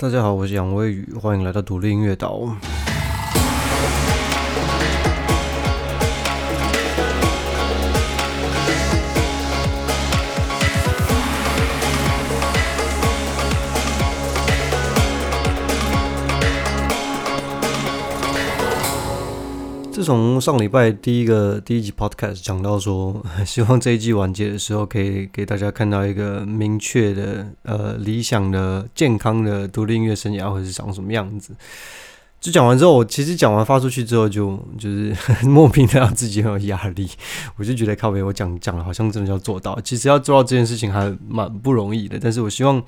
大家好，我是杨威宇，欢迎来到独立音乐岛。自从上礼拜第一个第一集 podcast 讲到说，希望这一季完结的时候，可以给大家看到一个明确的、呃理想的、健康的独立音乐生涯会是长什么样子。就讲完之后，我其实讲完发出去之后，就就是 莫名的让自己很有压力。我就觉得靠北，我讲讲了，好像真的要做到。其实要做到这件事情还蛮不容易的，但是我希望。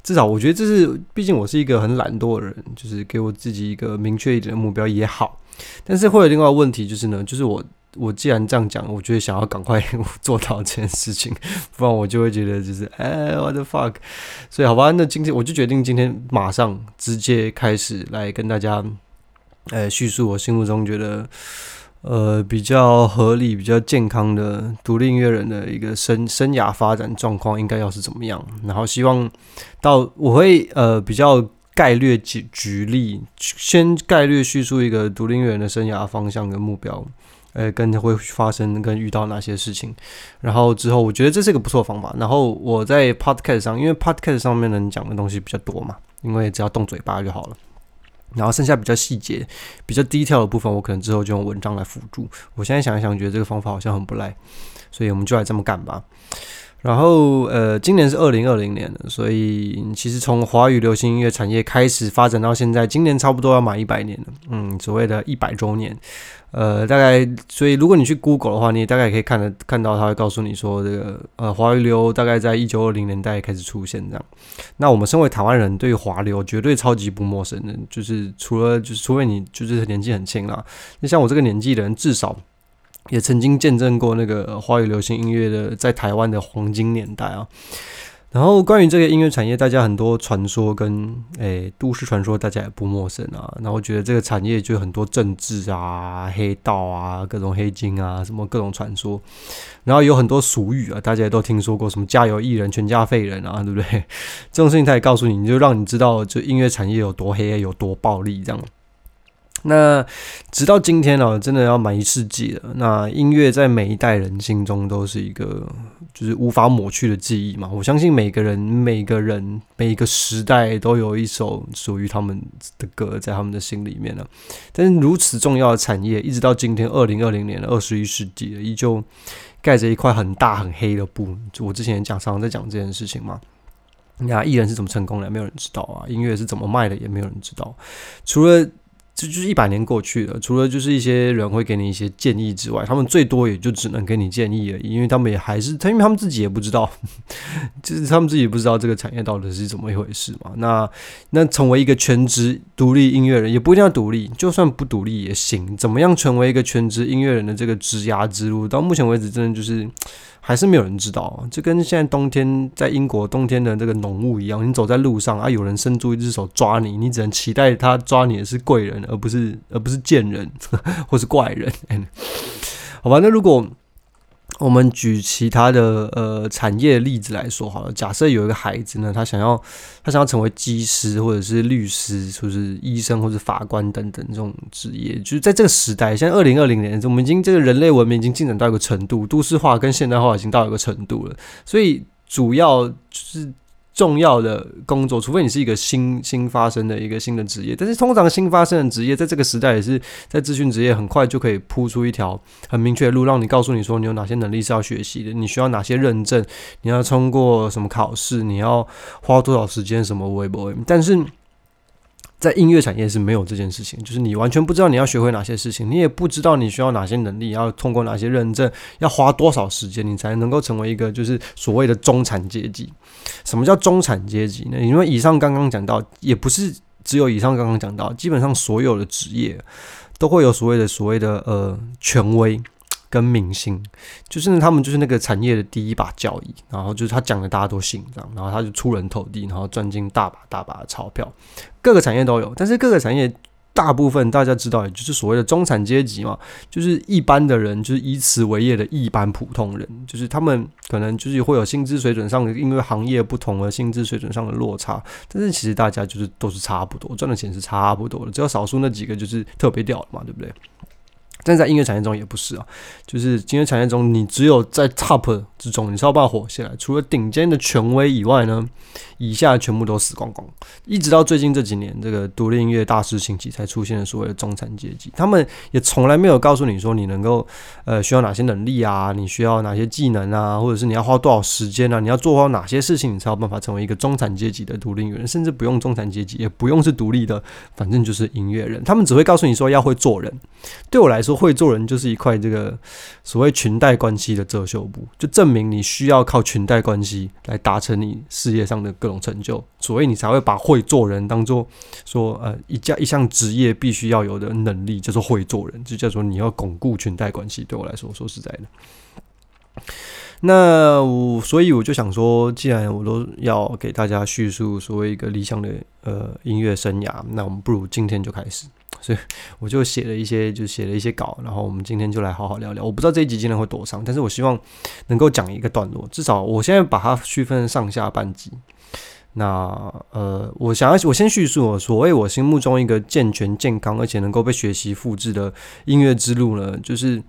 至少我觉得这是，毕竟我是一个很懒惰的人，就是给我自己一个明确一点的目标也好。但是会有另外问题，就是呢，就是我我既然这样讲，我觉得想要赶快 做到这件事情，不然我就会觉得就是哎，what the fuck。所以好吧，那今天我就决定今天马上直接开始来跟大家，呃，叙述我心目中觉得。呃，比较合理、比较健康的独立音乐人的一个生生涯发展状况应该要是怎么样？然后希望到我会呃比较概略举举例，先概略叙述一个独立音乐人的生涯方向跟目标，呃，跟会发生跟遇到哪些事情。然后之后我觉得这是一个不错的方法。然后我在 Podcast 上，因为 Podcast 上面能讲的东西比较多嘛，因为只要动嘴巴就好了。然后剩下比较细节、比较低调的部分，我可能之后就用文章来辅助。我现在想一想，觉得这个方法好像很不赖，所以我们就来这么干吧。然后，呃，今年是二零二零年了，所以其实从华语流行音乐产业开始发展到现在，今年差不多要满一百年了。嗯，所谓的一百周年。呃，大概，所以如果你去 Google 的话，你大概也可以看得看到，他会告诉你说，这个呃，华语流大概在一九二零年代开始出现这样。那我们身为台湾人，对于华流绝对超级不陌生的，就是除了就是除非你就是年纪很轻啦，那像我这个年纪的人，至少也曾经见证过那个华语流行音乐的在台湾的黄金年代啊。然后关于这个音乐产业，大家很多传说跟诶都市传说，大家也不陌生啊。然后觉得这个产业就很多政治啊、黑道啊、各种黑金啊，什么各种传说。然后有很多俗语啊，大家也都听说过，什么家有艺人，全家废人啊，对不对？这种事情他也告诉你，你就让你知道，就音乐产业有多黑，有多暴力，这样。那直到今天呢，真的要满一世纪了。那音乐在每一代人心中都是一个就是无法抹去的记忆嘛。我相信每个人、每个人、每一个时代都有一首属于他们的歌在他们的心里面了。但是如此重要的产业，一直到今天二零二零年的二十一世纪了，依旧盖着一块很大很黑的布。就我之前讲，常常在讲这件事情嘛。那艺人是怎么成功的？没有人知道啊。音乐是怎么卖的？也没有人知道。除了这就是一百年过去了，除了就是一些人会给你一些建议之外，他们最多也就只能给你建议而已，因为他们也还是他，因为他们自己也不知道，就是他们自己不知道这个产业到底是怎么一回事嘛。那那成为一个全职独立音乐人，也不一定要独立，就算不独立也行。怎么样成为一个全职音乐人的这个职涯之路，到目前为止，真的就是。还是没有人知道，就跟现在冬天在英国冬天的这个浓雾一样，你走在路上啊，有人伸出一只手抓你，你只能期待他抓你的是贵人，而不是而不是贱人 或是怪人。好吧，那如果。我们举其他的呃产业例子来说好了。假设有一个孩子呢，他想要他想要成为技师或者是律师，就是医生或者法官等等这种职业，就是在这个时代，现在二零二零年，我们已经这个人类文明已经进展到一个程度，都市化跟现代化已经到一个程度了，所以主要就是。重要的工作，除非你是一个新新发生的一个新的职业，但是通常新发生的职业，在这个时代也是在咨询职业，很快就可以铺出一条很明确的路，让你告诉你说你有哪些能力是要学习的，你需要哪些认证，你要通过什么考试，你要花多少时间，什么微博，但是。在音乐产业是没有这件事情，就是你完全不知道你要学会哪些事情，你也不知道你需要哪些能力，要通过哪些认证，要花多少时间，你才能够成为一个就是所谓的中产阶级。什么叫中产阶级呢？因为以上刚刚讲到，也不是只有以上刚刚讲到，基本上所有的职业都会有所谓的所谓的呃权威。跟明星，就是他们就是那个产业的第一把交椅，然后就是他讲的大家都信这样，然后他就出人头地，然后赚进大把大把的钞票。各个产业都有，但是各个产业大部分大家知道，也就是所谓的中产阶级嘛，就是一般的人，就是以此为业的一般普通人，就是他们可能就是会有薪资水准上的，因为行业不同而薪资水准上的落差，但是其实大家就是都是差不多，赚的钱是差不多的，只有少数那几个就是特别屌的嘛，对不对？但在音乐产业中也不是啊，就是音乐产业中，你只有在 top 之中，你是要办法活下来。除了顶尖的权威以外呢，以下全部都死光光。一直到最近这几年，这个独立音乐大师兴起，才出现了所谓的中产阶级。他们也从来没有告诉你说，你能够呃需要哪些能力啊，你需要哪些技能啊，或者是你要花多少时间啊，你要做好哪些事情，你才有办法成为一个中产阶级的独立音乐人，甚至不用中产阶级，也不用是独立的，反正就是音乐人。他们只会告诉你说要会做人。对我来说，会做人就是一块这个所谓裙带关系的遮羞布，就证明你需要靠裙带关系来达成你事业上的各种成就，所以你才会把会做人当做说呃一家一项职业必须要有的能力，叫做会做人，就叫做你要巩固裙带关系。对我来说，说实在的。那我所以我就想说，既然我都要给大家叙述所谓一个理想的呃音乐生涯，那我们不如今天就开始。所以我就写了一些，就写了一些稿，然后我们今天就来好好聊聊。我不知道这一集今天会多长，但是我希望能够讲一个段落，至少我现在把它区分上下半集。那呃，我想要我先叙述我所谓我心目中一个健全、健康而且能够被学习复制的音乐之路呢，就是，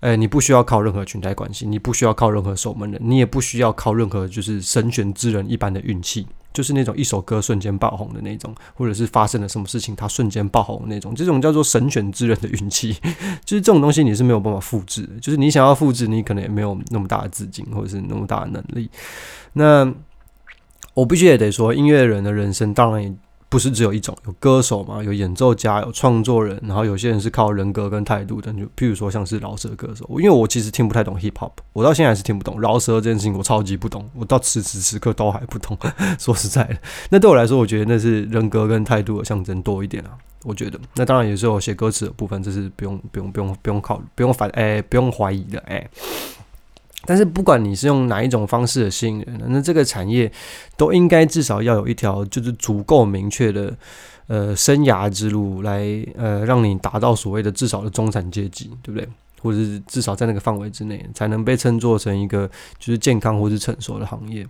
呃，你不需要靠任何裙带关系，你不需要靠任何守门人，你也不需要靠任何就是神选之人一般的运气，就是那种一首歌瞬间爆红的那种，或者是发生了什么事情他瞬间爆红那种，这种叫做神选之人的运气，就是这种东西你是没有办法复制的，就是你想要复制，你可能也没有那么大的资金或者是那么大的能力，那。我必须也得说，音乐人的人生当然也不是只有一种，有歌手嘛，有演奏家，有创作人，然后有些人是靠人格跟态度的，就譬如说像是饶舌歌手。因为我其实听不太懂 hip hop，我到现在还是听不懂饶舌这件事情，我超级不懂，我到此时此刻都还不懂。说实在的，那对我来说，我觉得那是人格跟态度的象征多一点啊。我觉得，那当然也是有写歌词的部分，这是不用不用不用不用考虑不用反哎不用怀疑的哎。但是不管你是用哪一种方式的吸引人，那这个产业都应该至少要有一条就是足够明确的呃生涯之路，来呃让你达到所谓的至少的中产阶级，对不对？或者是至少在那个范围之内，才能被称作成一个就是健康或是成熟的行业。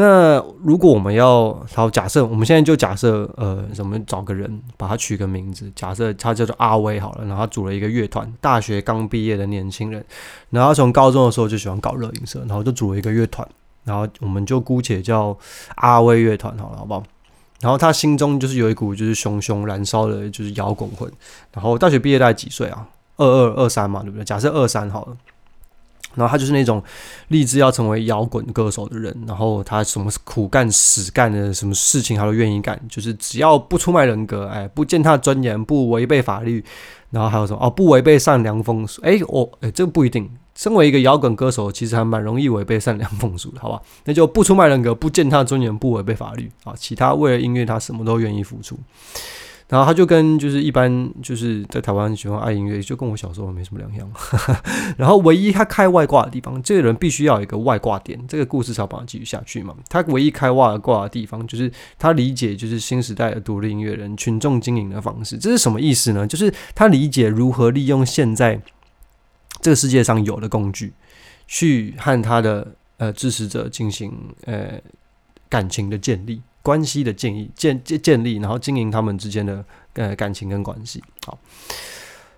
那如果我们要好假设，我们现在就假设，呃，什么找个人把他取个名字？假设他叫做阿威好了，然后他组了一个乐团，大学刚毕业的年轻人，然后从高中的时候就喜欢搞热音社，然后就组了一个乐团，然后我们就姑且叫阿威乐团好了，好不好？然后他心中就是有一股就是熊熊燃烧的，就是摇滚魂。然后大学毕业大概几岁啊？二二二三嘛，对不对？假设二三好了。然后他就是那种立志要成为摇滚歌手的人，然后他什么苦干死干的什么事情他都愿意干，就是只要不出卖人格，哎，不践踏尊严，不违背法律，然后还有什么哦，不违背善良风俗，哎，我哎，这个不一定。身为一个摇滚歌手，其实还蛮容易违背善良风俗的，好吧？那就不出卖人格，不践踏尊严，不违背法律啊。其他为了音乐，他什么都愿意付出。然后他就跟就是一般就是在台湾喜欢爱音乐，就跟我小时候没什么两样。然 后唯一他开外挂的地方，这个人必须要有一个外挂点，这个故事才把它继续下去嘛。他唯一开外挂的地方，就是他理解就是新时代的独立音乐人群众经营的方式。这是什么意思呢？就是他理解如何利用现在这个世界上有的工具，去和他的呃支持者进行呃感情的建立。关系的建议建建建立，然后经营他们之间的呃感情跟关系。好，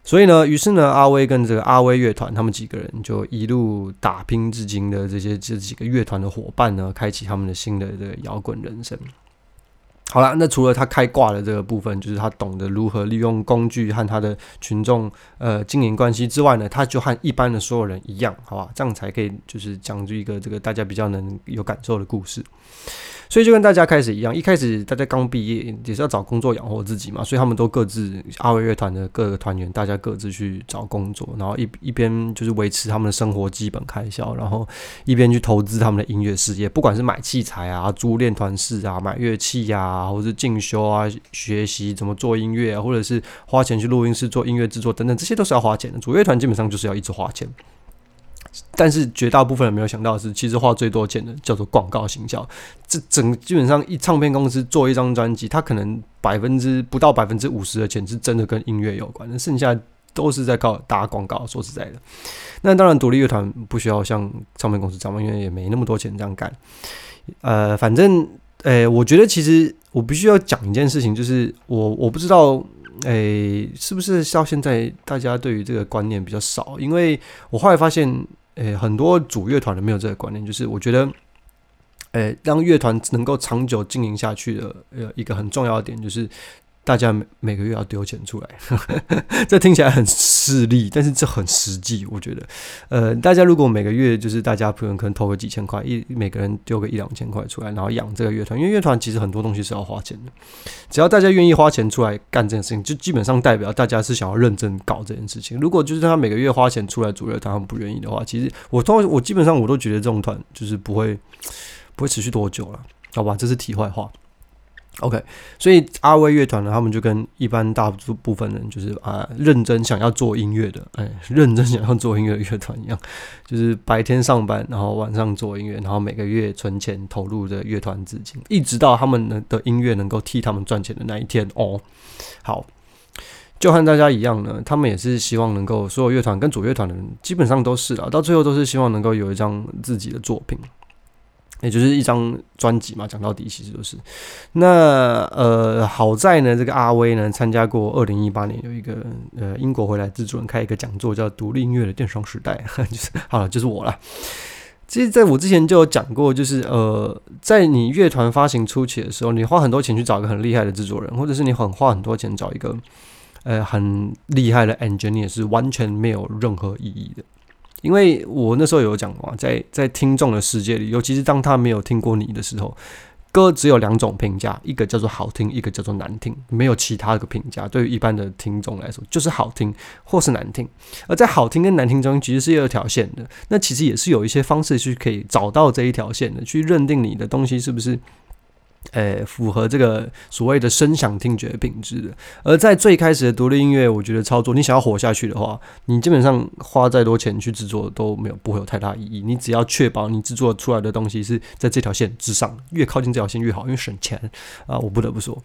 所以呢，于是呢，阿威跟这个阿威乐团，他们几个人就一路打拼至今的这些这几个乐团的伙伴呢，开启他们的新的这个摇滚人生。好了，那除了他开挂的这个部分，就是他懂得如何利用工具和他的群众呃经营关系之外呢，他就和一般的所有人一样，好吧，这样才可以就是讲出一个这个大家比较能有感受的故事。所以就跟大家开始一样，一开始大家刚毕业也是要找工作养活自己嘛，所以他们都各自阿威乐团的各个团员，大家各自去找工作，然后一一边就是维持他们的生活基本开销，然后一边去投资他们的音乐事业，不管是买器材啊、租练团室啊、买乐器呀，或者是进修啊、学习怎么做音乐啊，或者是花钱去录音室做音乐制作等等，这些都是要花钱的。主乐团基本上就是要一直花钱。但是绝大部分人没有想到的是，其实花最多钱的叫做广告行销。这整基本上一唱片公司做一张专辑，它可能百分之不到百分之五十的钱是真的跟音乐有关，那剩下都是在靠打广告。说实在的，那当然独立乐团不需要像唱片公司这样，因为也没那么多钱这样干。呃，反正，诶，我觉得其实我必须要讲一件事情，就是我我不知道。诶，是不是到现在大家对于这个观念比较少？因为我后来发现，诶，很多主乐团的没有这个观念，就是我觉得，诶，让乐团能够长久经营下去的，呃，一个很重要的点就是。大家每每个月要丢钱出来，这听起来很势利，但是这很实际。我觉得，呃，大家如果每个月就是大家可能可能投个几千块，一每个人丢个一两千块出来，然后养这个乐团，因为乐团其实很多东西是要花钱的。只要大家愿意花钱出来干这件事情，就基本上代表大家是想要认真搞这件事情。如果就是他每个月花钱出来组乐团，他们不愿意的话，其实我通我基本上我都觉得这种团就是不会不会持续多久了，好吧？这是题外话。OK，所以阿威乐团呢，他们就跟一般大部分人就是啊，认真想要做音乐的，哎，认真想要做音乐的乐团一样，就是白天上班，然后晚上做音乐，然后每个月存钱投入的乐团资金，一直到他们的音乐能够替他们赚钱的那一天哦。好，就和大家一样呢，他们也是希望能够所有乐团跟主乐团的人基本上都是啊，到最后都是希望能够有一张自己的作品。也就是一张专辑嘛，讲到底其实都是。那呃，好在呢，这个阿威呢参加过二零一八年有一个呃英国回来制作人开一个讲座，叫《独立音乐的电商时代》，就是好了，就是我了。其实在我之前就有讲过，就是呃，在你乐团发行初期的时候，你花很多钱去找一个很厉害的制作人，或者是你很花很多钱找一个呃很厉害的 engineer，是完全没有任何意义的。因为我那时候有讲过，在在听众的世界里，尤其是当他没有听过你的时候，歌只有两种评价，一个叫做好听，一个叫做难听，没有其他的评价。对于一般的听众来说，就是好听或是难听。而在好听跟难听中，其实是有一条线的。那其实也是有一些方式去可以找到这一条线的，去认定你的东西是不是。诶，符合这个所谓的声响听觉品质的。而在最开始的独立音乐，我觉得操作，你想要活下去的话，你基本上花再多钱去制作都没有不会有太大意义。你只要确保你制作出来的东西是在这条线之上，越靠近这条线越好，因为省钱啊。我不得不说，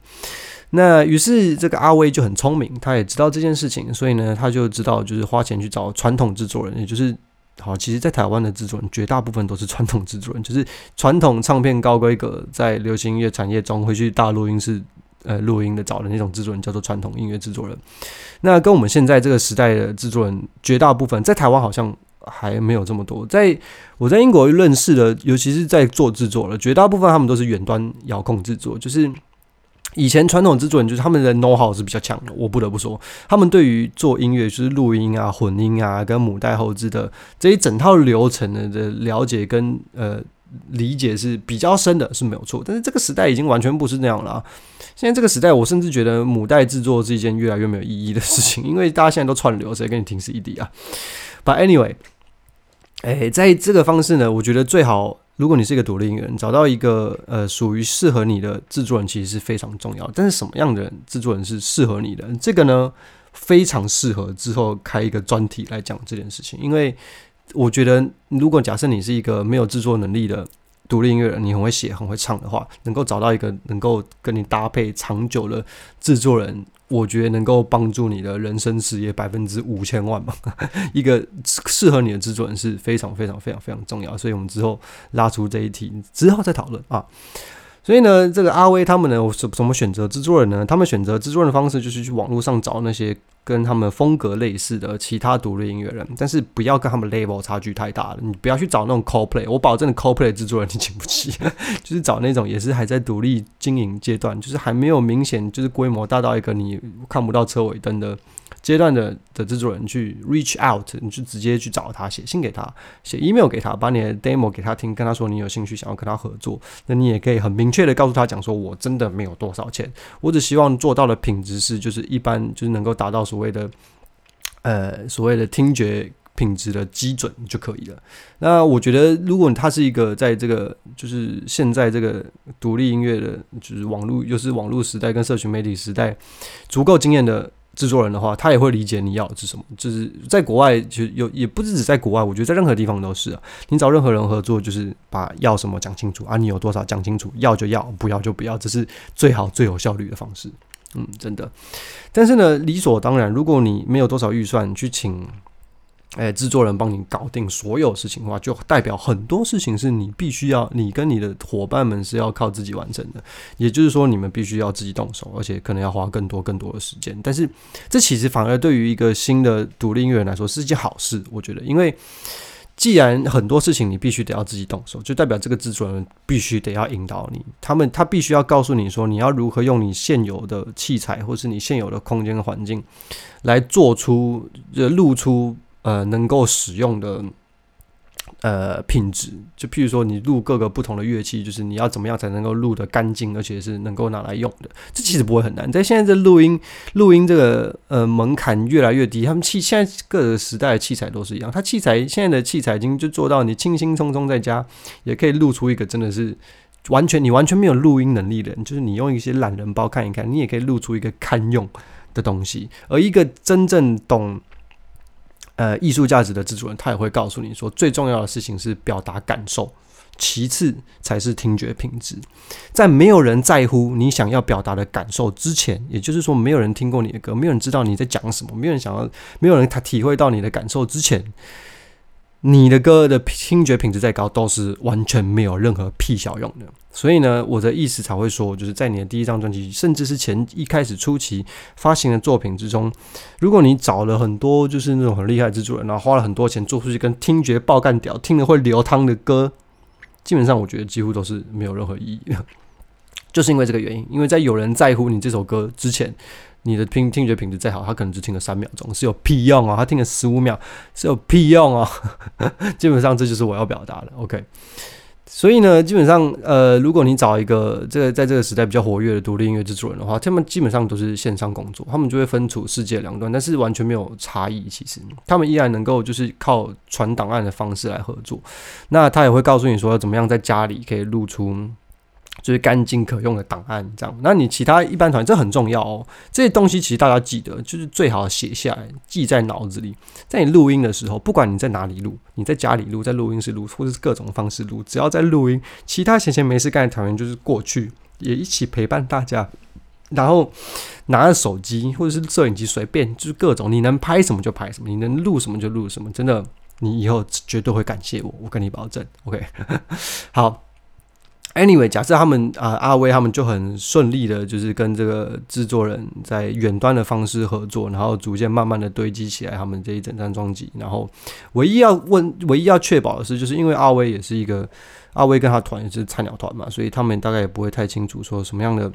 那于是这个阿威就很聪明，他也知道这件事情，所以呢，他就知道就是花钱去找传统制作人，也就是。好，其实，在台湾的制作人绝大部分都是传统制作人，就是传统唱片高规格，在流行音乐产业中会去大录音室呃录音的找的那种制作人，叫做传统音乐制作人。那跟我们现在这个时代的制作人，绝大部分在台湾好像还没有这么多。在我在英国认识的，尤其是在做制作了，绝大部分他们都是远端遥控制作，就是。以前传统制作人就是他们的 know how 是比较强的，我不得不说，他们对于做音乐就是录音啊、混音啊、跟母带后置的这一整套流程的的了解跟呃理解是比较深的，是没有错。但是这个时代已经完全不是那样了啊！现在这个时代，我甚至觉得母带制作是一件越来越没有意义的事情，因为大家现在都串流，谁跟你听 CD 啊？But anyway，哎，在这个方式呢，我觉得最好。如果你是一个独立音乐人，找到一个呃属于适合你的制作人，其实是非常重要。但是什么样的制作人是适合你的？这个呢，非常适合之后开一个专题来讲这件事情。因为我觉得，如果假设你是一个没有制作能力的独立音乐人，你很会写、很会唱的话，能够找到一个能够跟你搭配长久的制作人。我觉得能够帮助你的人生事业百分之五千万吧，一个适合你的制作人是非常非常非常非常重要，所以我们之后拉出这一题之后再讨论啊。所以呢，这个阿威他们呢，怎怎么选择制作人呢？他们选择制作人的方式就是去网络上找那些跟他们风格类似的其他独立音乐人，但是不要跟他们 level 差距太大了。你不要去找那种 co-play，我保证 co-play 制作人你请不起，就是找那种也是还在独立经营阶段，就是还没有明显就是规模大到一个你看不到车尾灯的。阶段的的制作人去 reach out，你就直接去找他，写信给他，写 email 给他，把你的 demo 给他听，跟他说你有兴趣想要跟他合作。那你也可以很明确的告诉他讲说，我真的没有多少钱，我只希望做到的品质是，就是一般就是能够达到所谓的呃所谓的听觉品质的基准就可以了。那我觉得，如果他是一个在这个就是现在这个独立音乐的，就是网络又是网络时代跟社群媒体时代足够经验的。制作人的话，他也会理解你要的是什么。就是在国外，就有也不是只在国外，我觉得在任何地方都是啊。你找任何人合作，就是把要什么讲清楚啊，你有多少讲清楚，要就要，不要就不要，这是最好最有效率的方式。嗯，真的。但是呢，理所当然，如果你没有多少预算去请。哎，制作人帮你搞定所有事情的话，就代表很多事情是你必须要，你跟你的伙伴们是要靠自己完成的。也就是说，你们必须要自己动手，而且可能要花更多更多的时间。但是，这其实反而对于一个新的独立音乐人来说是一件好事，我觉得，因为既然很多事情你必须得要自己动手，就代表这个制作人必须得要引导你，他们他必须要告诉你说，你要如何用你现有的器材，或是你现有的空间环境，来做出呃露出。呃，能够使用的呃品质，就譬如说，你录各个不同的乐器，就是你要怎么样才能够录得干净，而且是能够拿来用的。这其实不会很难。在现在这录音录音这个呃门槛越来越低，他们器现在各个时代的器材都是一样，它器材现在的器材已经就做到你轻轻松松在家也可以录出一个真的是完全你完全没有录音能力的，就是你用一些懒人包看一看，你也可以录出一个堪用的东西。而一个真正懂。呃，艺术价值的制作人，他也会告诉你说，最重要的事情是表达感受，其次才是听觉品质。在没有人在乎你想要表达的感受之前，也就是说，没有人听过你的歌，没有人知道你在讲什么，没有人想要，没有人他体会到你的感受之前。你的歌的听觉品质再高，都是完全没有任何屁小用的。所以呢，我的意思才会说，就是在你的第一张专辑，甚至是前一开始初期发行的作品之中，如果你找了很多就是那种很厉害的制作人，然后花了很多钱做出去跟听觉爆干屌、听了会流汤的歌，基本上我觉得几乎都是没有任何意义的。就是因为这个原因，因为在有人在乎你这首歌之前。你的听听觉品质再好，他可能只听了三秒钟，是有屁用啊！他听了十五秒，是有屁用啊！基本上这就是我要表达的。OK，所以呢，基本上呃，如果你找一个这个在这个时代比较活跃的独立音乐制作人的话，他们基本上都是线上工作，他们就会分处世界两端，但是完全没有差异。其实他们依然能够就是靠传档案的方式来合作。那他也会告诉你说，怎么样在家里可以录出。就是干净可用的档案，这样。那你其他一般团这很重要哦。这些东西其实大家记得，就是最好写下来，记在脑子里。在你录音的时候，不管你在哪里录，你在家里录，在录音室录，或者是各种方式录，只要在录音，其他闲闲没事干的团员就是过去也一起陪伴大家，然后拿着手机或者是摄影机，随便就是各种，你能拍什么就拍什么，你能录什么就录什么。真的，你以后绝对会感谢我，我跟你保证。OK，好。Anyway，假设他们啊阿威他们就很顺利的，就是跟这个制作人在远端的方式合作，然后逐渐慢慢的堆积起来他们这一整张专辑。然后唯一要问、唯一要确保的是，就是因为阿威也是一个阿威跟他团也是菜鸟团嘛，所以他们大概也不会太清楚说什么样的。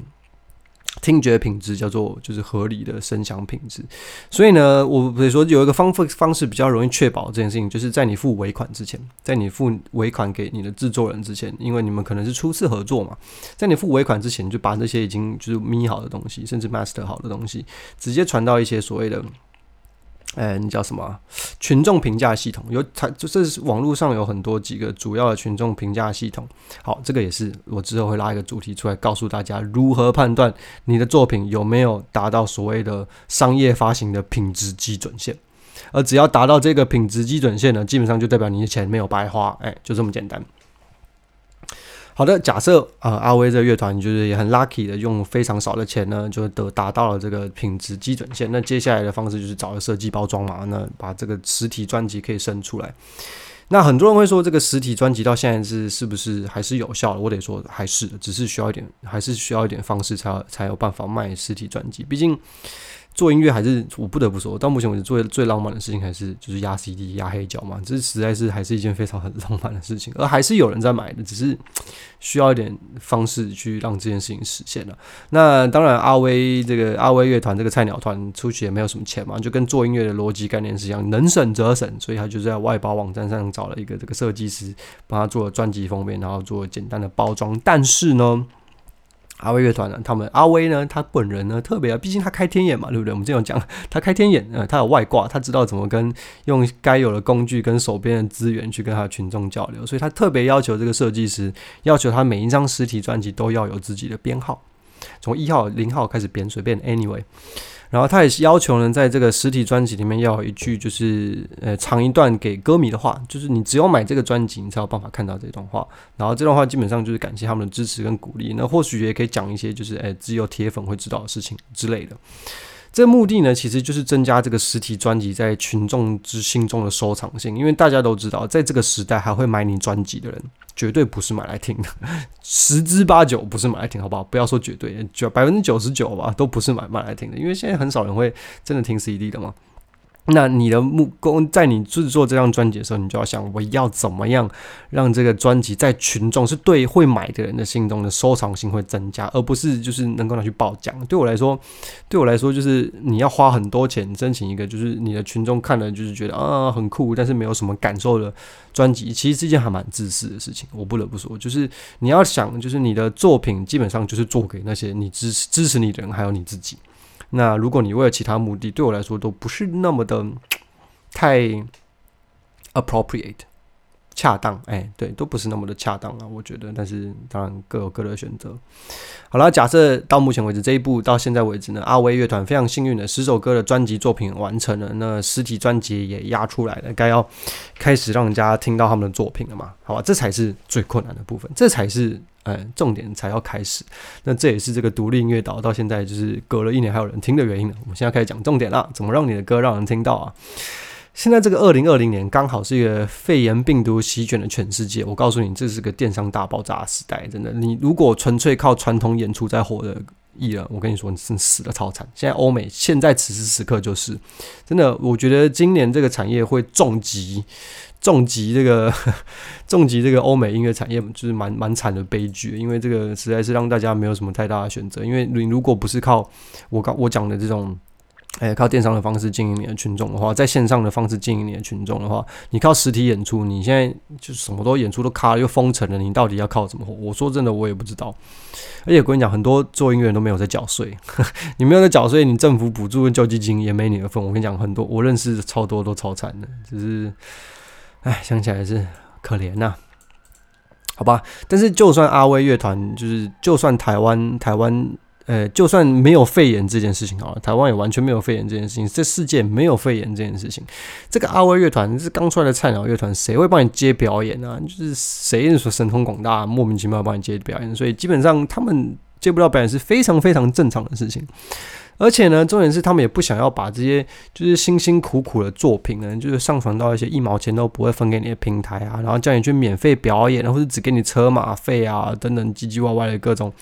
听觉品质叫做就是合理的声响品质，所以呢，我比如说有一个方方方式比较容易确保这件事情，就是在你付尾款之前，在你付尾款给你的制作人之前，因为你们可能是初次合作嘛，在你付尾款之前，就把那些已经就是咪好的东西，甚至 master 好的东西，直接传到一些所谓的。哎，你叫什么？群众评价系统有，它就是网络上有很多几个主要的群众评价系统。好，这个也是我之后会拉一个主题出来，告诉大家如何判断你的作品有没有达到所谓的商业发行的品质基准线。而只要达到这个品质基准线呢，基本上就代表你的钱没有白花。哎，就这么简单。好的，假设啊，阿威这乐团就是也很 lucky 的，用非常少的钱呢，就得达到了这个品质基准线。那接下来的方式就是找个设计包装嘛，那把这个实体专辑可以生出来。那很多人会说，这个实体专辑到现在是是不是还是有效的？我得说还是，只是需要一点，还是需要一点方式才才有办法卖实体专辑。毕竟。做音乐还是我不得不说，到目前为止做最浪漫的事情还是就是压 CD、压黑胶嘛，这实在是还是一件非常很 浪漫的事情，而还是有人在买的，只是需要一点方式去让这件事情实现了。那当然，阿威这个阿威乐团这个菜鸟团出去也没有什么钱嘛，就跟做音乐的逻辑概念是一样，能省则省，所以他就在外包网站上找了一个这个设计师，帮他做了专辑封面，然后做简单的包装。但是呢。阿威乐团呢？他们阿威呢？他本人呢？特别，毕竟他开天眼嘛，对不对？我们这样讲，他开天眼，呃，他有外挂，他知道怎么跟用该有的工具跟手边的资源去跟他的群众交流，所以他特别要求这个设计师，要求他每一张实体专辑都要有自己的编号，从一号、零号开始编，随便。Anyway，然后他也是要求呢，在这个实体专辑里面要有一句就是呃长一段给歌迷的话，就是你只有买这个专辑，你才有办法看到这段话。然后这段话基本上就是感谢他们的支持跟鼓励。那或许也可以讲一些就是诶只有铁粉会知道的事情之类的。这目的呢，其实就是增加这个实体专辑在群众之心中的收藏性，因为大家都知道，在这个时代还会买你专辑的人，绝对不是买来听的，十之八九不是买来听，好不好？不要说绝对，九百分之九十九吧，都不是买买来听的，因为现在很少人会真的听 CD 的嘛。那你的目光在你制作这张专辑的时候，你就要想我要怎么样让这个专辑在群众是对会买的人的心中的收藏性会增加，而不是就是能够拿去爆奖。对我来说，对我来说就是你要花很多钱申请一个，就是你的群众看了就是觉得啊很酷，但是没有什么感受的专辑，其实是一件还蛮自私的事情。我不得不说，就是你要想，就是你的作品基本上就是做给那些你支持支持你的人，还有你自己。那如果你为了其他目的，对我来说都不是那么的太 appropriate 恰当，哎，对，都不是那么的恰当啊，我觉得。但是当然各有各的选择。好了，假设到目前为止这一步到现在为止呢，阿威乐团非常幸运的十首歌的专辑作品完成了，那实体专辑也压出来了，该要开始让人家听到他们的作品了嘛？好吧，这才是最困难的部分，这才是。嗯，重点才要开始。那这也是这个独立音乐岛到现在就是隔了一年还有人听的原因了。我们现在开始讲重点啦，怎么让你的歌让人听到啊？现在这个二零二零年刚好是一个肺炎病毒席卷的全世界。我告诉你，这是个电商大爆炸时代。真的，你如果纯粹靠传统演出在火的艺人，我跟你说，你真死的超惨。现在欧美现在此时此刻就是真的，我觉得今年这个产业会重击。重击这个，重击这个欧美音乐产业，就是蛮蛮惨的悲剧。因为这个实在是让大家没有什么太大的选择。因为你如果不是靠我刚我讲的这种，哎，靠电商的方式经营你的群众的话，在线上的方式经营你的群众的话，你靠实体演出，你现在就什么都演出都卡了，又封城了，你到底要靠怎么活？我说真的，我也不知道。而且我跟你讲，很多做音乐人都没有在缴税，你没有在缴税，你政府补助跟救济金也没你的份。我跟你讲，很多我认识超多都超惨的，只是。哎，想起来是可怜呐，好吧。但是就算阿威乐团，就是就算台湾台湾，呃，就算没有肺炎这件事情好了，台湾也完全没有肺炎这件事情，这世界没有肺炎这件事情，这个阿威乐团是刚出来的菜鸟乐团，谁会帮你接表演呢？就是谁说神通广大，莫名其妙帮你接表演，所以基本上他们接不到表演是非常非常正常的事情。而且呢，重点是他们也不想要把这些就是辛辛苦苦的作品呢，就是上传到一些一毛钱都不会分给你的平台啊，然后叫你去免费表演，或者只给你车马费啊等等唧唧歪歪的各种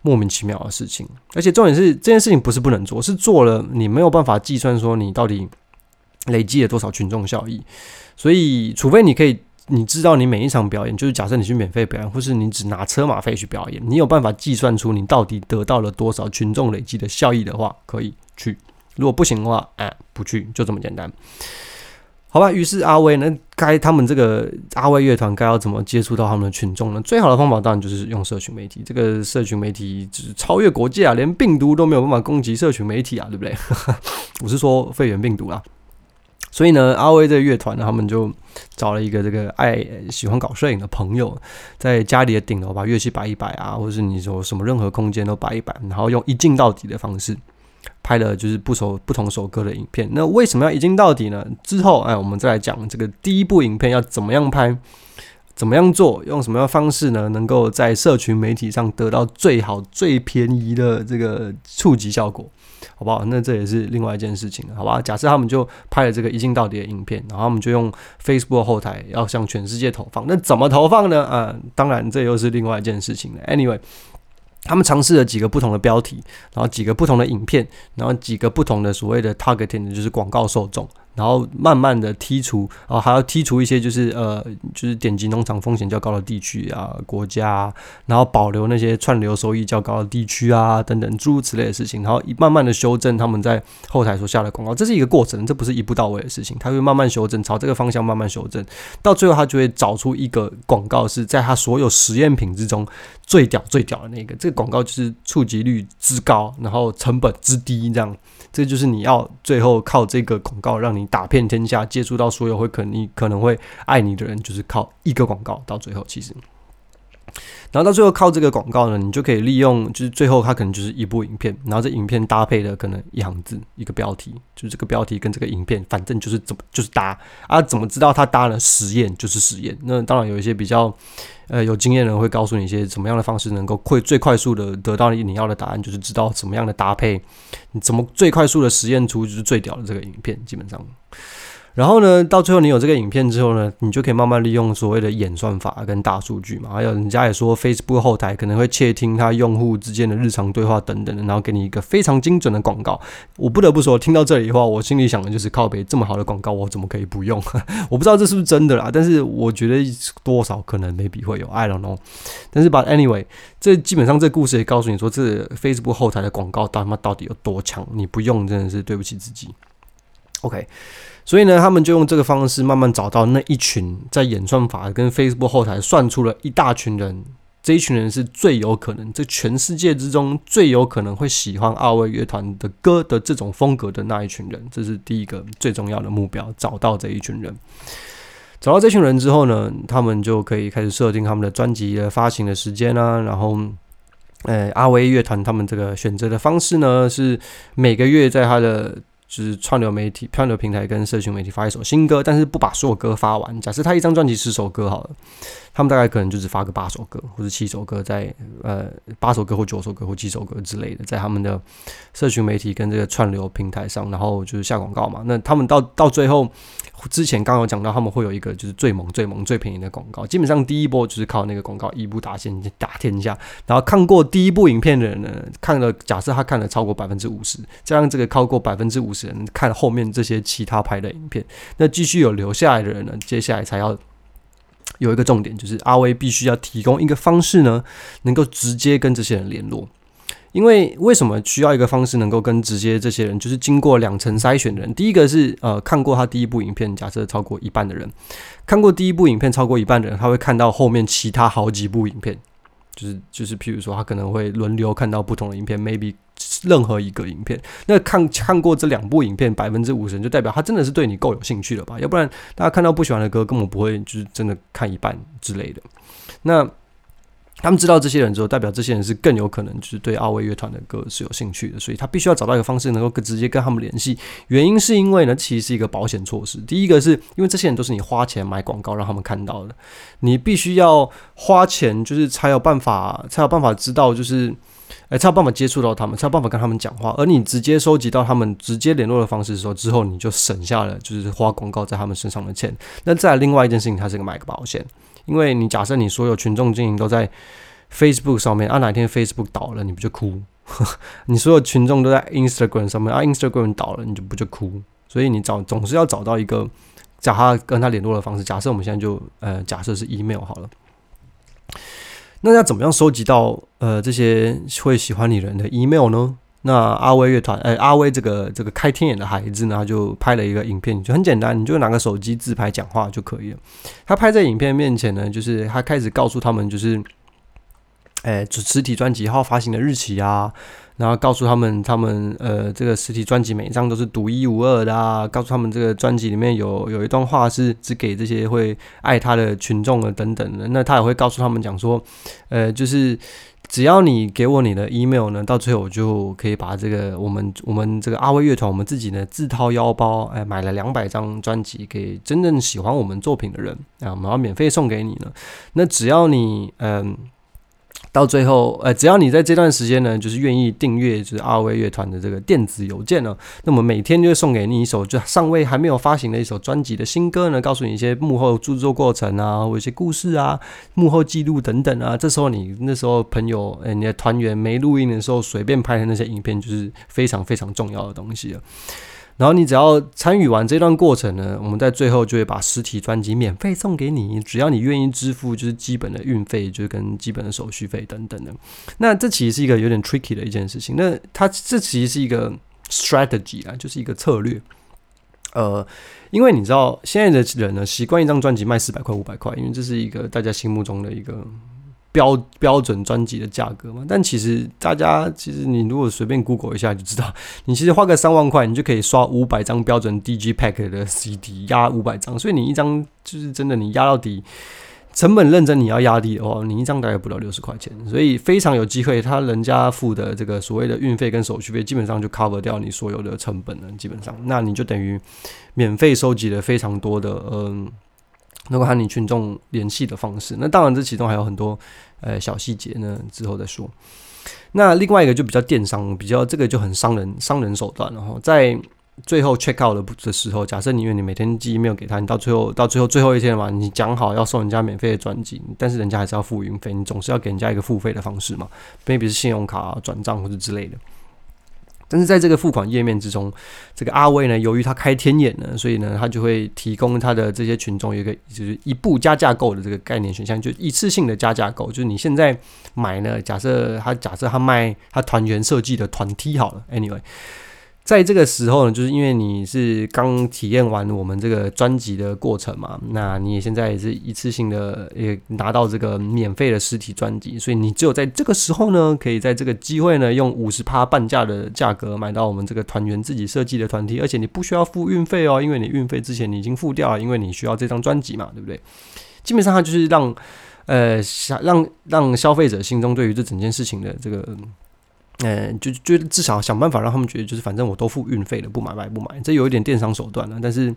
莫名其妙的事情。而且重点是这件事情不是不能做，是做了你没有办法计算说你到底累积了多少群众效益。所以，除非你可以。你知道，你每一场表演，就是假设你去免费表演，或是你只拿车马费去表演，你有办法计算出你到底得到了多少群众累积的效益的话，可以去。如果不行的话，哎，不去，就这么简单。好吧，于是阿威呢，该他们这个阿威乐团该要怎么接触到他们的群众呢？最好的方法当然就是用社群媒体。这个社群媒体只超越国界啊，连病毒都没有办法攻击社群媒体啊，对不对？我是说肺炎病毒啊。所以呢，阿威这个乐团呢，他们就找了一个这个爱喜欢搞摄影的朋友，在家里的顶楼把乐器摆一摆啊，或者是你说什么任何空间都摆一摆，然后用一镜到底的方式拍了就是不首不同首歌的影片。那为什么要一镜到底呢？之后哎，我们再来讲这个第一部影片要怎么样拍，怎么样做，用什么样的方式呢？能够在社群媒体上得到最好最便宜的这个触及效果。好不好？那这也是另外一件事情，好吧？假设他们就拍了这个一镜到底的影片，然后他们就用 Facebook 后台要向全世界投放，那怎么投放呢？啊，当然这又是另外一件事情了。Anyway，他们尝试了几个不同的标题，然后几个不同的影片，然后几个不同的所谓的 targeting，就是广告受众。然后慢慢的剔除，啊，还要剔除一些就是呃，就是点击农场风险较高的地区啊、国家，然后保留那些串流收益较高的地区啊等等诸如此类的事情，然后慢慢的修正他们在后台所下的广告，这是一个过程，这不是一步到位的事情，他会慢慢修正，朝这个方向慢慢修正，到最后他就会找出一个广告是在他所有实验品之中最屌最屌的那个，这个广告就是触及率之高，然后成本之低，这样。这就是你要最后靠这个广告让你打遍天下，接触到所有会可你可能会爱你的人，就是靠一个广告到最后。其实然后到最后靠这个广告呢，你就可以利用，就是最后它可能就是一部影片，然后这影片搭配的可能一行字一个标题，就是这个标题跟这个影片，反正就是怎么就是搭啊？怎么知道它搭了？实验就是实验。那当然有一些比较呃有经验的人会告诉你一些怎么样的方式能够快最快速的得到你你要的答案，就是知道怎么样的搭配，你怎么最快速的实验出就是最屌的这个影片，基本上。然后呢，到最后你有这个影片之后呢，你就可以慢慢利用所谓的演算法跟大数据嘛。还有人家也说，Facebook 后台可能会窃听他用户之间的日常对话等等的，然后给你一个非常精准的广告。我不得不说，听到这里的话，我心里想的就是靠北这么好的广告，我怎么可以不用？我不知道这是不是真的啦，但是我觉得多少可能 maybe 会有，I don't know。但是把 anyway，这基本上这故事也告诉你说，这 Facebook 后台的广告到他妈到底有多强？你不用真的是对不起自己。OK。所以呢，他们就用这个方式慢慢找到那一群在演算法跟 Facebook 后台算出了一大群人，这一群人是最有可能，这全世界之中最有可能会喜欢二位乐团的歌的这种风格的那一群人，这是第一个最重要的目标，找到这一群人。找到这群人之后呢，他们就可以开始设定他们的专辑的发行的时间啊，然后，呃，阿威乐团他们这个选择的方式呢，是每个月在他的。就是串流媒体、串流平台跟社群媒体发一首新歌，但是不把所有歌发完。假设他一张专辑十首歌好了。他们大概可能就只发个八首歌或者七首歌，在呃八首歌或九首歌或几首歌之类的，在他们的社群媒体跟这个串流平台上，然后就是下广告嘛。那他们到到最后，之前刚有讲到，他们会有一个就是最猛、最猛、最便宜的广告。基本上第一波就是靠那个广告一步打先打天下。然后看过第一部影片的人呢，看了假设他看了超过百分之五十，这样这个超过百分之五十人看后面这些其他拍的影片，那继续有留下来的人呢，接下来才要。有一个重点，就是阿威必须要提供一个方式呢，能够直接跟这些人联络。因为为什么需要一个方式能够跟直接这些人，就是经过两层筛选的人。第一个是呃看过他第一部影片，假设超过一半的人看过第一部影片，超过一半的人，他会看到后面其他好几部影片。就是就是，譬如说，他可能会轮流看到不同的影片，maybe 任何一个影片。那看看过这两部影片，百分之五十就代表他真的是对你够有兴趣了吧？要不然，大家看到不喜欢的歌，根本不会就是真的看一半之类的。那。他们知道这些人之后，代表这些人是更有可能就是对阿威乐团的歌是有兴趣的，所以他必须要找到一个方式能够直接跟他们联系。原因是因为呢，其实是一个保险措施。第一个是因为这些人都是你花钱买广告让他们看到的，你必须要花钱，就是才有办法才有办法知道，就是哎才有办法接触到他们，才有办法跟他们讲话。而你直接收集到他们直接联络的方式的时候，之后你就省下了就是花广告在他们身上的钱。那再另外一件事情，它是个买个保险。因为你假设你所有群众经营都在 Facebook 上面，啊哪天 Facebook 倒了，你不就哭？你所有群众都在 Instagram 上面，啊 Instagram 倒了，你就不就哭？所以你找总是要找到一个找他跟他联络的方式。假设我们现在就呃假设是 email 好了，那要怎么样收集到呃这些会喜欢你人的 email 呢？那阿威乐团，哎，阿威这个这个开天眼的孩子呢，他就拍了一个影片，就很简单，你就拿个手机自拍讲话就可以了。他拍在影片面前呢，就是他开始告诉他们，就是，哎，实体专辑号发行的日期啊，然后告诉他们，他们呃，这个实体专辑每一张都是独一无二的啊，告诉他们这个专辑里面有有一段话是只给这些会爱他的群众的等等的。那他也会告诉他们讲说，呃，就是。只要你给我你的 email 呢，到最后我就可以把这个我们我们这个阿威乐团我们自己呢自掏腰包哎买了两百张专辑给真正喜欢我们作品的人啊，然后免费送给你呢。那只要你嗯。到最后，呃，只要你在这段时间呢，就是愿意订阅就是阿威乐团的这个电子邮件呢，那么每天就会送给你一首就尚未还没有发行的一首专辑的新歌呢，告诉你一些幕后制作过程啊，或一些故事啊，幕后记录等等啊。这时候你那时候朋友，呃，你的团员没录音的时候随便拍的那些影片，就是非常非常重要的东西了。然后你只要参与完这段过程呢，我们在最后就会把实体专辑免费送给你，只要你愿意支付就是基本的运费，就是跟基本的手续费等等的。那这其实是一个有点 tricky 的一件事情。那它这其实是一个 strategy 啊，就是一个策略。呃，因为你知道现在的人呢，习惯一张专辑卖四百块、五百块，因为这是一个大家心目中的一个。标标准专辑的价格嘛，但其实大家其实你如果随便 Google 一下就知道，你其实花个三万块，你就可以刷五百张标准 DG Pack 的 CD，压五百张，所以你一张就是真的，你压到底，成本认真你要压低的话，你一张大概不到六十块钱，所以非常有机会，他人家付的这个所谓的运费跟手续费，基本上就 cover 掉你所有的成本了。基本上，那你就等于免费收集了非常多的嗯，能够和你群众联系的方式。那当然，这其中还有很多呃小细节呢，之后再说。那另外一个就比较电商，比较这个就很伤人伤人手段，然后在最后 check out 的的时候，假设你因为你每天寄 email 给他，你到最后到最后最后一天嘛，你讲好要送人家免费的专辑，但是人家还是要付运费，你总是要给人家一个付费的方式嘛，maybe 是信用卡转账或者之类的。但是在这个付款页面之中，这个阿威呢，由于他开天眼呢，所以呢，他就会提供他的这些群众一个就是一步加价购的这个概念选项，就一次性的加价购，就是你现在买呢，假设他假设他卖他团员设计的团梯好了，anyway。在这个时候呢，就是因为你是刚体验完我们这个专辑的过程嘛，那你也现在也是一次性的也拿到这个免费的实体专辑，所以你只有在这个时候呢，可以在这个机会呢，用五十趴半价的价格买到我们这个团员自己设计的团体，而且你不需要付运费哦，因为你运费之前你已经付掉了，因为你需要这张专辑嘛，对不对？基本上它就是让呃想让让消费者心中对于这整件事情的这个。嗯，就就至少想办法让他们觉得，就是反正我都付运费了，不买白不买，这有一点电商手段了。但是，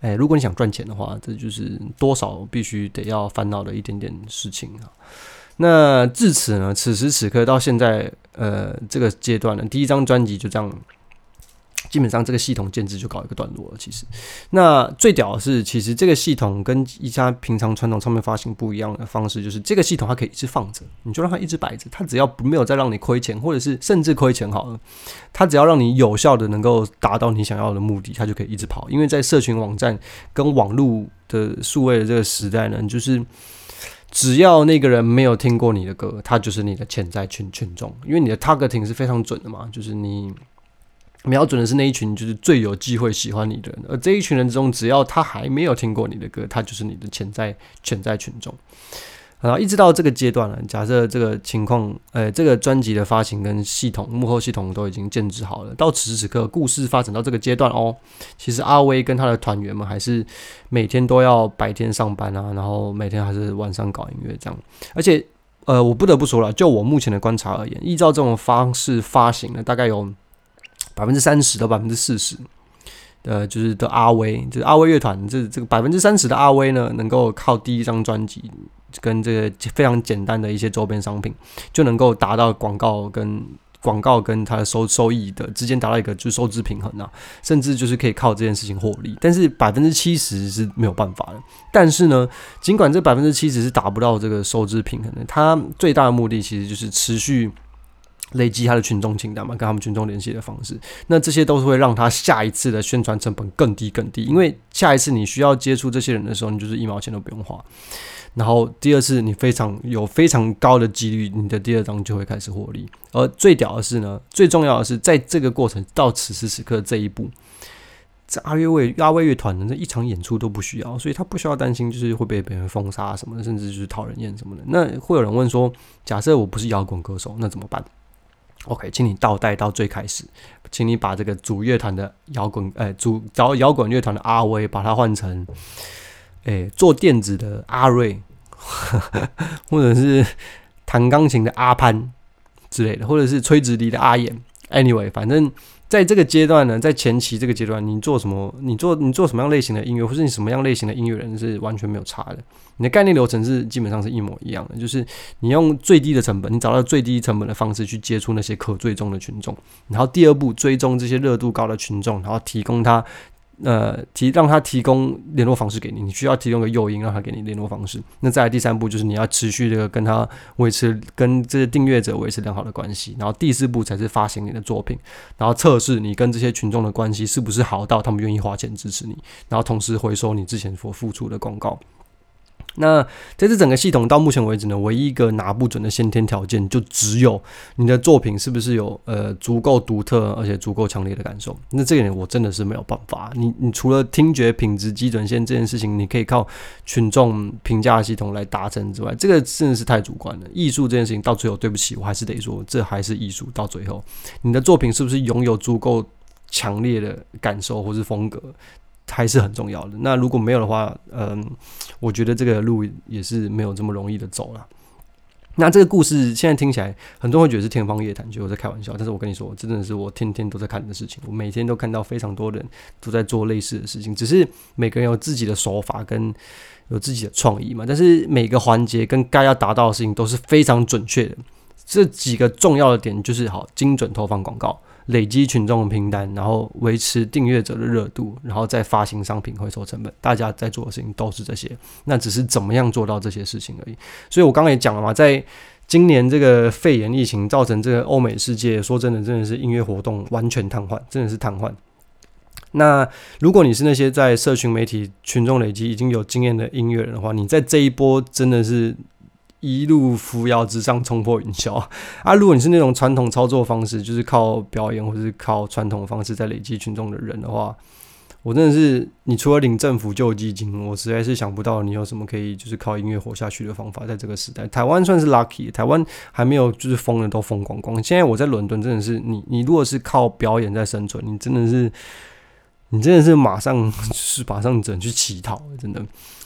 哎，如果你想赚钱的话，这就是多少必须得要烦恼的一点点事情啊。那至此呢，此时此刻到现在，呃，这个阶段呢，第一张专辑就这样。基本上这个系统建制就搞一个段落了。其实，那最屌的是，其实这个系统跟一家平常传统唱片发行不一样的方式，就是这个系统它可以一直放着，你就让它一直摆着，它只要没有再让你亏钱，或者是甚至亏钱好了，它只要让你有效的能够达到你想要的目的，它就可以一直跑。因为在社群网站跟网络的数位的这个时代呢，就是只要那个人没有听过你的歌，他就是你的潜在群群众，因为你的 targeting 是非常准的嘛，就是你。瞄准的是那一群就是最有机会喜欢你的人，而这一群人中，只要他还没有听过你的歌，他就是你的潜在潜在群众。然后一直到这个阶段了，假设这个情况，呃，这个专辑的发行跟系统幕后系统都已经建制好了，到此时此刻，故事发展到这个阶段哦，其实阿威跟他的团员们还是每天都要白天上班啊，然后每天还是晚上搞音乐这样。而且，呃，我不得不说了，就我目前的观察而言，依照这种方式发行的，大概有。百分之三十到百分之四十，呃，就是的阿威，就是阿威乐团，这这个百分之三十的阿威呢，能够靠第一张专辑跟这个非常简单的一些周边商品，就能够达到广告跟广告跟它的收收益的之间达到一个就是收支平衡啊，甚至就是可以靠这件事情获利。但是百分之七十是没有办法的。但是呢，尽管这百分之七十是达不到这个收支平衡的，它最大的目的其实就是持续。累积他的群众清单嘛，跟他们群众联系的方式，那这些都是会让他下一次的宣传成本更低更低，因为下一次你需要接触这些人的时候，你就是一毛钱都不用花。然后第二次你非常有非常高的几率，你的第二张就会开始获利。而最屌的是呢，最重要的是在这个过程到此时此刻这一步，这阿乐卫阿威乐团的这一场演出都不需要，所以他不需要担心就是会被别人封杀什么的，甚至就是讨人厌什么的。那会有人问说，假设我不是摇滚歌手，那怎么办？OK，请你倒带到最开始，请你把这个主乐团的摇滚，呃，主找摇滚乐团的阿威，把它换成，诶，做电子的阿瑞，或者是弹钢琴的阿潘之类的，或者是吹直笛的阿衍。Anyway，反正。在这个阶段呢，在前期这个阶段，你做什么？你做你做什么样类型的音乐，或是你什么样类型的音乐人是完全没有差的。你的概念流程是基本上是一模一样的，就是你用最低的成本，你找到最低成本的方式去接触那些可追踪的群众，然后第二步追踪这些热度高的群众，然后提供他。呃，提让他提供联络方式给你，你需要提供个诱因让他给你联络方式。那再来第三步就是你要持续的跟他维持跟这些订阅者维持良好的关系，然后第四步才是发行你的作品，然后测试你跟这些群众的关系是不是好到他们愿意花钱支持你，然后同时回收你之前所付出的广告。那在这整个系统到目前为止呢，唯一一个拿不准的先天条件，就只有你的作品是不是有呃足够独特而且足够强烈的感受。那这个点我真的是没有办法。你你除了听觉品质基准线这件事情，你可以靠群众评价系统来达成之外，这个真的是太主观了。艺术这件事情到最后，对不起，我还是得说，这还是艺术。到最后，你的作品是不是拥有足够强烈的感受或是风格？还是很重要的。那如果没有的话，嗯，我觉得这个路也是没有这么容易的走了。那这个故事现在听起来，很多人会觉得是天方夜谭，觉得我在开玩笑。但是我跟你说，真的是我天天都在看的事情。我每天都看到非常多人都在做类似的事情，只是每个人有自己的手法跟有自己的创意嘛。但是每个环节跟该要达到的事情都是非常准确的。这几个重要的点就是好精准投放广告。累积群众的拼单，然后维持订阅者的热度，然后再发行商品回收成本。大家在做的事情都是这些，那只是怎么样做到这些事情而已。所以我刚刚也讲了嘛，在今年这个肺炎疫情造成这个欧美世界，说真的，真的是音乐活动完全瘫痪，真的是瘫痪。那如果你是那些在社群媒体群众累积已经有经验的音乐人的话，你在这一波真的是。一路扶摇直上，冲破云霄 啊！如果你是那种传统操作方式，就是靠表演或者是靠传统方式在累积群众的人的话，我真的是，你除了领政府救济金，我实在是想不到你有什么可以就是靠音乐活下去的方法。在这个时代，台湾算是 lucky，台湾还没有就是疯的都疯光光。现在我在伦敦，真的是你，你如果是靠表演在生存，你真的是，你真的是马上是马上整去乞讨，真的。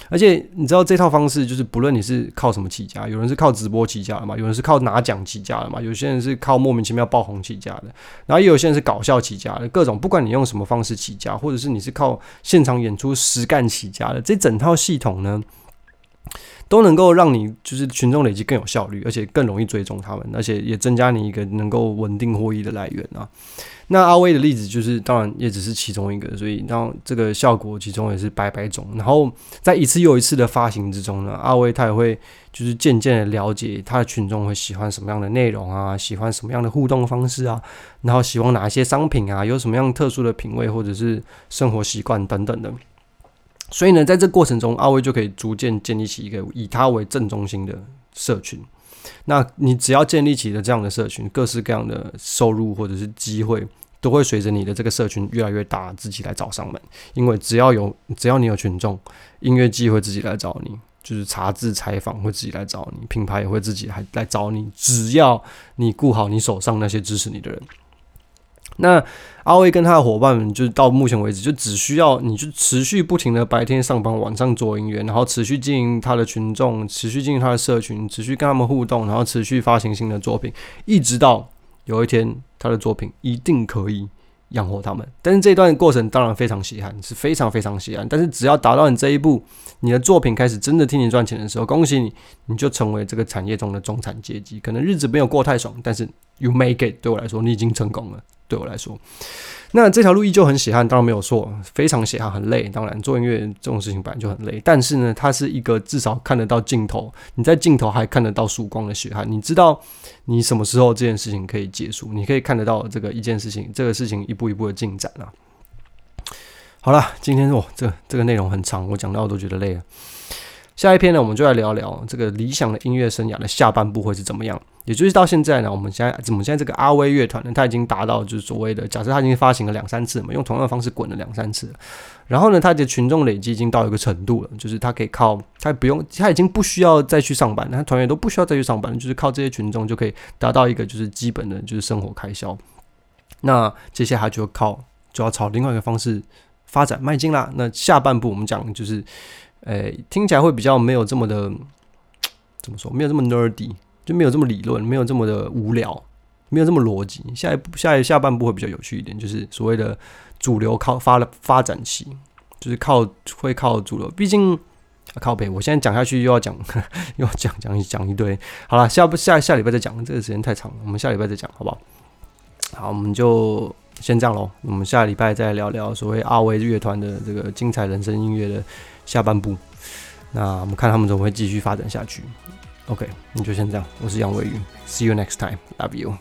而且你知道这套方式，就是不论你是靠什么起家，有人是靠直播起家的嘛，有人是靠拿奖起家的嘛，有些人是靠莫名其妙爆红起家的，然后也有些人是搞笑起家的，各种不管你用什么方式起家，或者是你是靠现场演出实干起家的，这整套系统呢，都能够让你就是群众累积更有效率，而且更容易追踪他们，而且也增加你一个能够稳定获益的来源啊。那阿威的例子就是，当然也只是其中一个，所以让这个效果其中也是百百种。然后在一次又一次的发行之中呢，阿威他也会就是渐渐的了解他的群众会喜欢什么样的内容啊，喜欢什么样的互动方式啊，然后喜欢哪些商品啊，有什么样特殊的品味或者是生活习惯等等的。所以呢，在这过程中，阿威就可以逐渐建立起一个以他为正中心的社群。那你只要建立起了这样的社群，各式各样的收入或者是机会，都会随着你的这个社群越来越大，自己来找上门。因为只要有只要你有群众，音乐机会自己来找你，就是查字采访会自己来找你，品牌也会自己还来找你。只要你顾好你手上那些支持你的人。那阿威跟他的伙伴们，就是到目前为止，就只需要你就持续不停的白天上班，晚上做音乐，然后持续经营他的群众，持续经营他的社群，持续跟他们互动，然后持续发行新的作品，一直到有一天他的作品一定可以养活他们。但是这段过程当然非常稀罕，是非常非常稀罕。但是只要达到你这一步，你的作品开始真的替你赚钱的时候，恭喜你，你就成为这个产业中的中产阶级。可能日子没有过太爽，但是 you make it，对我来说，你已经成功了。对我来说，那这条路依旧很血汗，当然没有错，非常血汗，很累。当然做音乐这种事情本来就很累，但是呢，它是一个至少看得到尽头，你在尽头还看得到曙光的血汗。你知道你什么时候这件事情可以结束？你可以看得到这个一件事情，这个事情一步一步的进展啊。好了，今天哦，这这个内容很长，我讲到我都觉得累了。下一篇呢，我们就来聊聊这个理想的音乐生涯的下半部会是怎么样。也就是到现在呢，我们现在怎么现在这个阿威乐团呢，他已经达到就是所谓的，假设他已经发行了两三次嘛，用同样的方式滚了两三次，然后呢，他的群众累积已经到一个程度了，就是他可以靠他不用，他已经不需要再去上班，他团员都不需要再去上班，就是靠这些群众就可以达到一个就是基本的就是生活开销。那接下来就靠就要朝另外一个方式发展迈进啦。那下半部我们讲就是。诶，听起来会比较没有这么的，怎么说？没有这么 nerdy，就没有这么理论，没有这么的无聊，没有这么逻辑。下一步，下一下半部会比较有趣一点，就是所谓的主流靠发了发展期，就是靠会靠主流。毕竟靠北，我现在讲下去又要讲，又要讲讲讲一堆。好了，下不下下礼拜再讲，这个时间太长了，我们下礼拜再讲，好不好？好，我们就先这样喽。我们下礼拜再聊聊所谓阿威乐团的这个精彩人生音乐的。下半部，那我们看他们怎么会继续发展下去。OK，那就先这样。我是杨伟宇，See you next time. Love you.